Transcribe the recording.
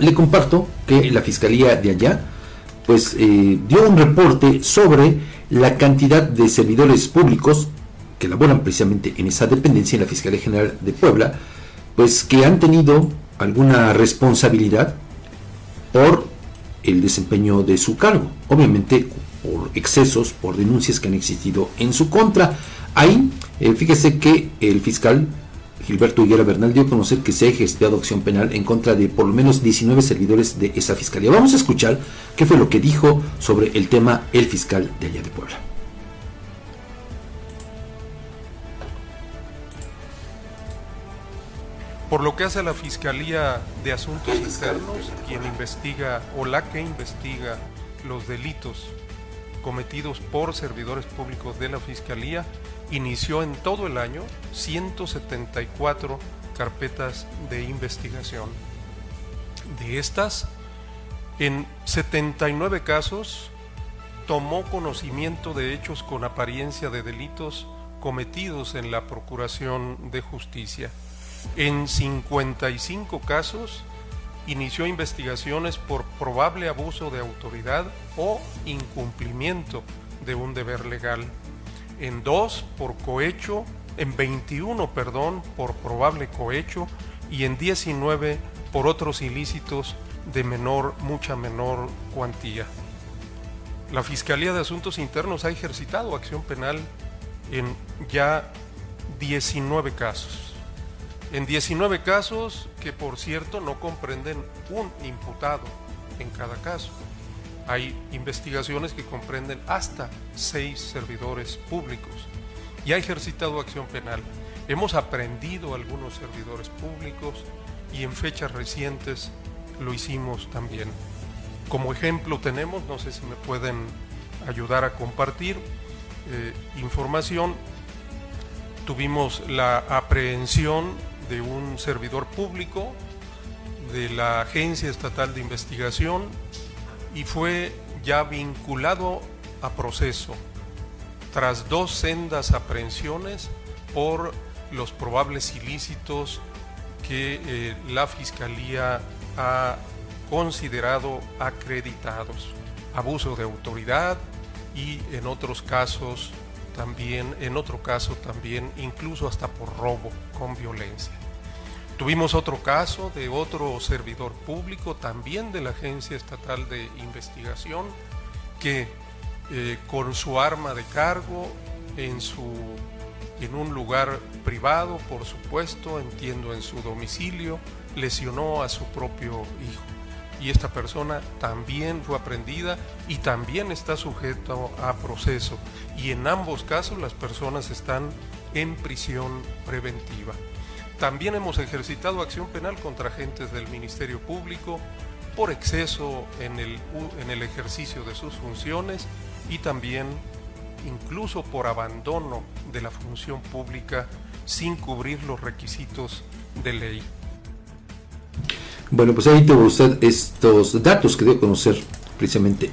Le comparto que la Fiscalía de allá pues eh, dio un reporte sobre la cantidad de servidores públicos que laboran precisamente en esa dependencia en la Fiscalía General de Puebla, pues que han tenido alguna responsabilidad por el desempeño de su cargo, obviamente por excesos, por denuncias que han existido en su contra. Ahí, eh, fíjese que el fiscal Gilberto Higuera Bernal dio a conocer que se ha ejercitado acción penal en contra de por lo menos 19 servidores de esa fiscalía. Vamos a escuchar qué fue lo que dijo sobre el tema el fiscal de allá de Puebla. Por lo que hace a la Fiscalía de Asuntos Internos, quien investiga o la que investiga los delitos cometidos por servidores públicos de la Fiscalía, inició en todo el año 174 carpetas de investigación. De estas, en 79 casos tomó conocimiento de hechos con apariencia de delitos cometidos en la Procuración de Justicia. En 55 casos inició investigaciones por probable abuso de autoridad o incumplimiento de un deber legal. En dos por cohecho, en 21, perdón, por probable cohecho y en 19 por otros ilícitos de menor, mucha menor cuantía. La Fiscalía de Asuntos Internos ha ejercitado acción penal en ya 19 casos en 19 casos que por cierto no comprenden un imputado en cada caso. Hay investigaciones que comprenden hasta seis servidores públicos y ha ejercitado acción penal. Hemos aprendido algunos servidores públicos y en fechas recientes lo hicimos también. Como ejemplo tenemos, no sé si me pueden ayudar a compartir eh, información, tuvimos la aprehensión de un servidor público de la Agencia Estatal de Investigación y fue ya vinculado a proceso tras dos sendas aprehensiones por los probables ilícitos que eh, la Fiscalía ha considerado acreditados, abuso de autoridad y en otros casos también, en otro caso también, incluso hasta por robo con violencia. Tuvimos otro caso de otro servidor público, también de la Agencia Estatal de Investigación, que eh, con su arma de cargo en, su, en un lugar privado, por supuesto, entiendo en su domicilio, lesionó a su propio hijo y esta persona también fue aprendida y también está sujeto a proceso. Y en ambos casos las personas están en prisión preventiva. También hemos ejercitado acción penal contra agentes del Ministerio Público por exceso en el, en el ejercicio de sus funciones y también incluso por abandono de la función pública sin cubrir los requisitos de ley. Bueno, pues ahí tuvo usted estos datos que dio a conocer precisamente